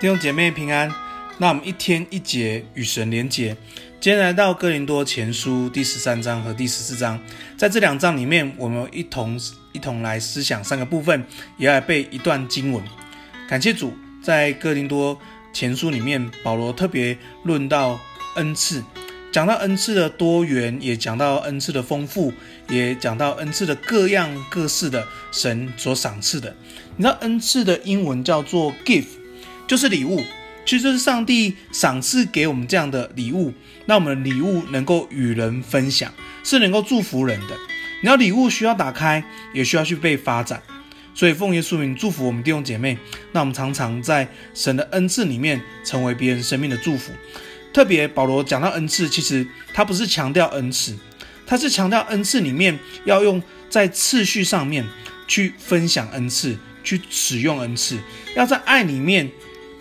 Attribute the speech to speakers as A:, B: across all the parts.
A: 弟兄姐妹平安，那我们一天一节与神连结。今天来到哥林多前书第十三章和第十四章，在这两章里面，我们一同一同来思想三个部分，也来背一段经文。感谢主，在哥林多前书里面，保罗特别论到恩赐，讲到恩赐的多元，也讲到恩赐的丰富，也讲到恩赐的各样各式的神所赏赐的。你知道恩赐的英文叫做 gift。就是礼物，其实就是上帝赏赐给我们这样的礼物，那我们的礼物能够与人分享，是能够祝福人的。你要礼物需要打开，也需要去被发展。所以奉耶稣名祝福我们弟兄姐妹，那我们常常在神的恩赐里面成为别人生命的祝福。特别保罗讲到恩赐，其实他不是强调恩赐，他是强调恩赐里面要用在次序上面去分享恩赐，去使用恩赐，要在爱里面。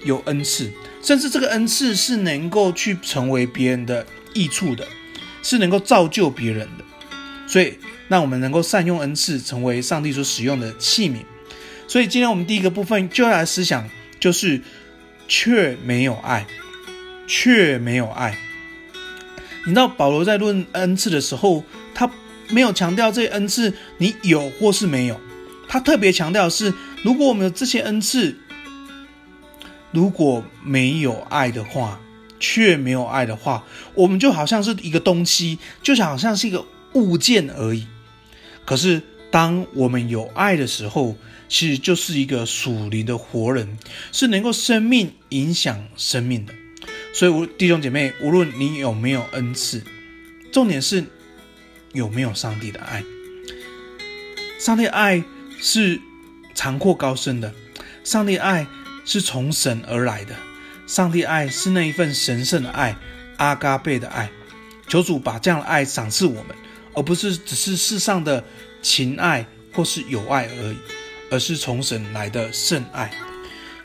A: 有恩赐，甚至这个恩赐是能够去成为别人的益处的，是能够造就别人的。所以，让我们能够善用恩赐，成为上帝所使用的器皿。所以，今天我们第一个部分就要来思想，就是却没有爱，却没有爱。你知道保罗在论恩赐的时候，他没有强调这恩赐你有或是没有，他特别强调的是，如果我们有这些恩赐。如果没有爱的话，却没有爱的话，我们就好像是一个东西，就是好像是一个物件而已。可是，当我们有爱的时候，其实就是一个属灵的活人，是能够生命影响生命的。所以，弟兄姐妹，无论你有没有恩赐，重点是有没有上帝的爱。上帝爱是长阔高深的，上帝爱。是从神而来的，上帝爱是那一份神圣的爱，阿嘎贝的爱。求主把这样的爱赏赐我们，而不是只是世上的情爱或是友爱而已，而是从神来的圣爱。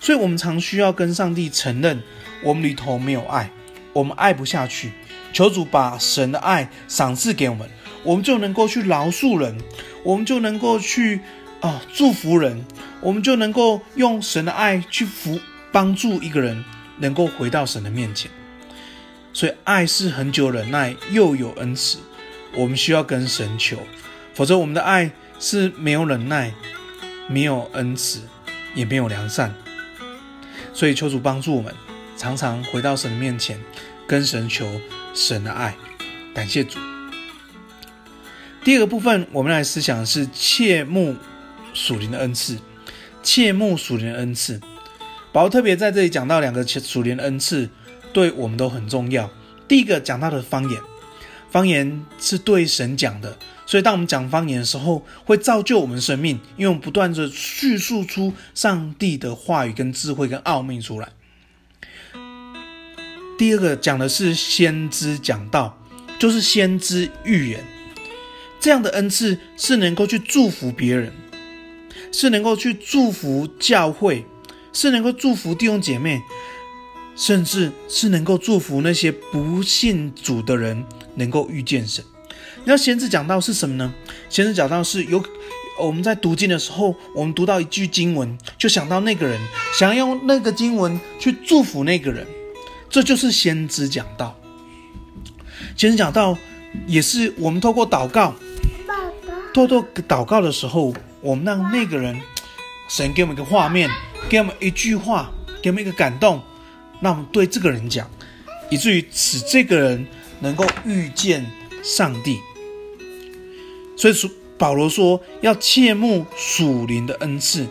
A: 所以，我们常需要跟上帝承认，我们里头没有爱，我们爱不下去。求主把神的爱赏赐给我们，我们就能够去饶恕人，我们就能够去啊、祝福人。我们就能够用神的爱去扶帮助一个人，能够回到神的面前。所以，爱是恒久忍耐，又有恩慈。我们需要跟神求，否则我们的爱是没有忍耐，没有恩慈，也没有良善。所以，求主帮助我们，常常回到神的面前，跟神求神的爱。感谢主。第二个部分，我们来思想的是切慕属灵的恩赐。切慕属灵恩赐，保罗特别在这里讲到两个属灵的恩赐，对我们都很重要。第一个讲到的方言，方言是对神讲的，所以当我们讲方言的时候，会造就我们生命，因为我们不断的叙述出上帝的话语、跟智慧、跟奥秘出来。第二个讲的是先知讲道，就是先知预言，这样的恩赐是能够去祝福别人。是能够去祝福教会，是能够祝福弟兄姐妹，甚至是能够祝福那些不信主的人能够遇见神。那先知讲到是什么呢？先知讲到是有我们在读经的时候，我们读到一句经文，就想到那个人，想要用那个经文去祝福那个人，这就是先知讲道。先知讲道也是我们透过祷告，透过祷告的时候。我们让那个人，神给我们一个画面，给我们一句话，给我们一个感动，那我们对这个人讲，以至于使这个人能够遇见上帝。所以说，保罗说要切慕属灵的恩赐，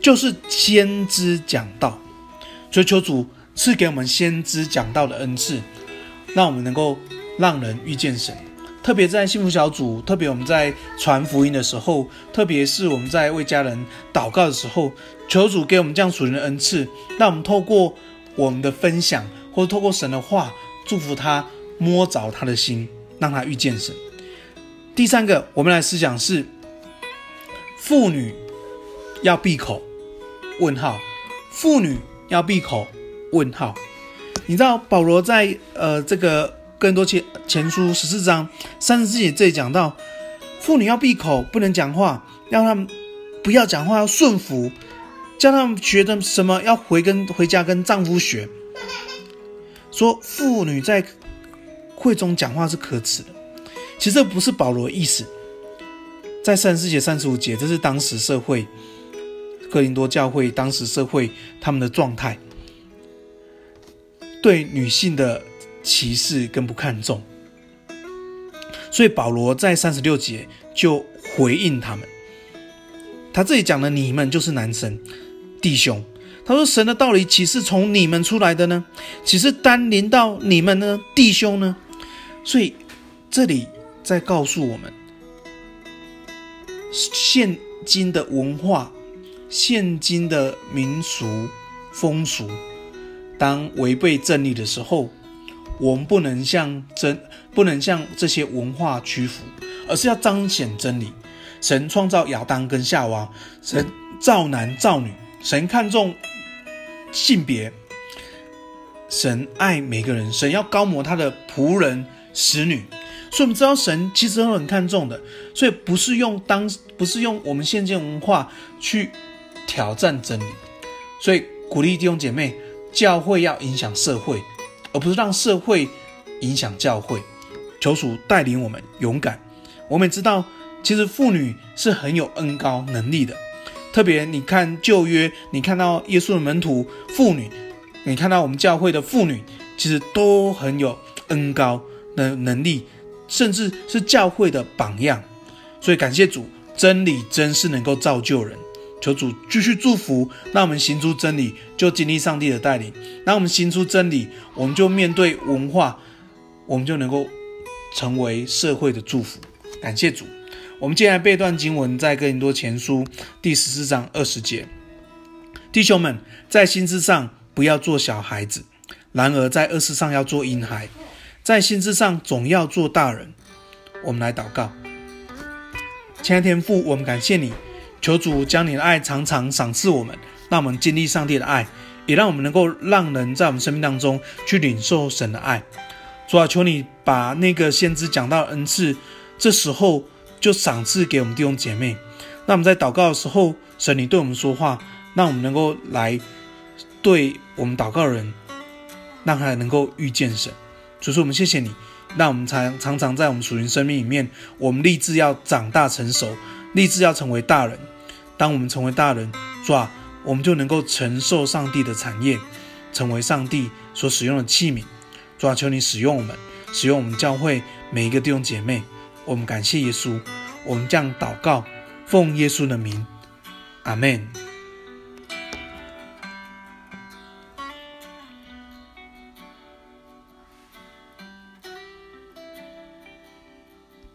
A: 就是先知讲道。所以求主赐给我们先知讲道的恩赐，让我们能够让人遇见神。特别在幸福小组，特别我们在传福音的时候，特别是我们在为家人祷告的时候，求主给我们这样属灵的恩赐，让我们透过我们的分享，或者透过神的话，祝福他，摸着他的心，让他遇见神。第三个，我们来思想是妇女要闭口，问号，妇女要闭口，问号。你知道保罗在呃这个。更多前前书十四章三十四节这里讲到，妇女要闭口，不能讲话，让他们不要讲话，要顺服，叫他们学的什么？要回跟回家跟丈夫学。说妇女在会中讲话是可耻的。其实这不是保罗的意思。在三十四节、三十五节，这是当时社会哥林多教会当时社会他们的状态，对女性的歧视跟不看重。所以保罗在三十六节就回应他们。他这里讲的“你们”就是男生弟兄。他说：“神的道理岂是从你们出来的呢？岂是单临到你们呢，弟兄呢？”所以这里在告诉我们。现今的文化，现今的民俗风俗，当违背真理的时候，我们不能向真，不能向这些文化屈服，而是要彰显真理。神创造亚当跟夏娃，神造男造女，神看重性别，神爱每个人，神要膏抹他的仆人、使女。所以我们知道神其实很看重的，所以不是用当不是用我们现今文化去挑战真理，所以鼓励弟兄姐妹，教会要影响社会，而不是让社会影响教会。求主带领我们勇敢。我们也知道，其实妇女是很有恩高能力的，特别你看旧约，你看到耶稣的门徒妇女，你看到我们教会的妇女，其实都很有恩高的能力。甚至是教会的榜样，所以感谢主，真理真是能够造就人。求主继续祝福，让我们行出真理，就经历上帝的带领；让我们行出真理，我们就面对文化，我们就能够成为社会的祝福。感谢主，我们接下来背段经文，在哥林多前书第十四章二十节，弟兄们，在心智上不要做小孩子，然而在恶事上要做婴孩。在心智上总要做大人。我们来祷告，亲爱天父，我们感谢你，求主将你的爱常常赏赐我们，让我们经历上帝的爱，也让我们能够让人在我们生命当中去领受神的爱。主啊，求你把那个先知讲到恩赐，这时候就赏赐给我们弟兄姐妹。那我们在祷告的时候，神你对我们说话，让我们能够来对我们祷告的人，让他能够遇见神。所以说，我们谢谢你，让我们常常常在我们属灵生命里面，我们立志要长大成熟，立志要成为大人。当我们成为大人，主啊，我们就能够承受上帝的产业，成为上帝所使用的器皿。主啊，求你使用我们，使用我们教会每一个弟兄姐妹。我们感谢耶稣，我们将祷告，奉耶稣的名，阿门。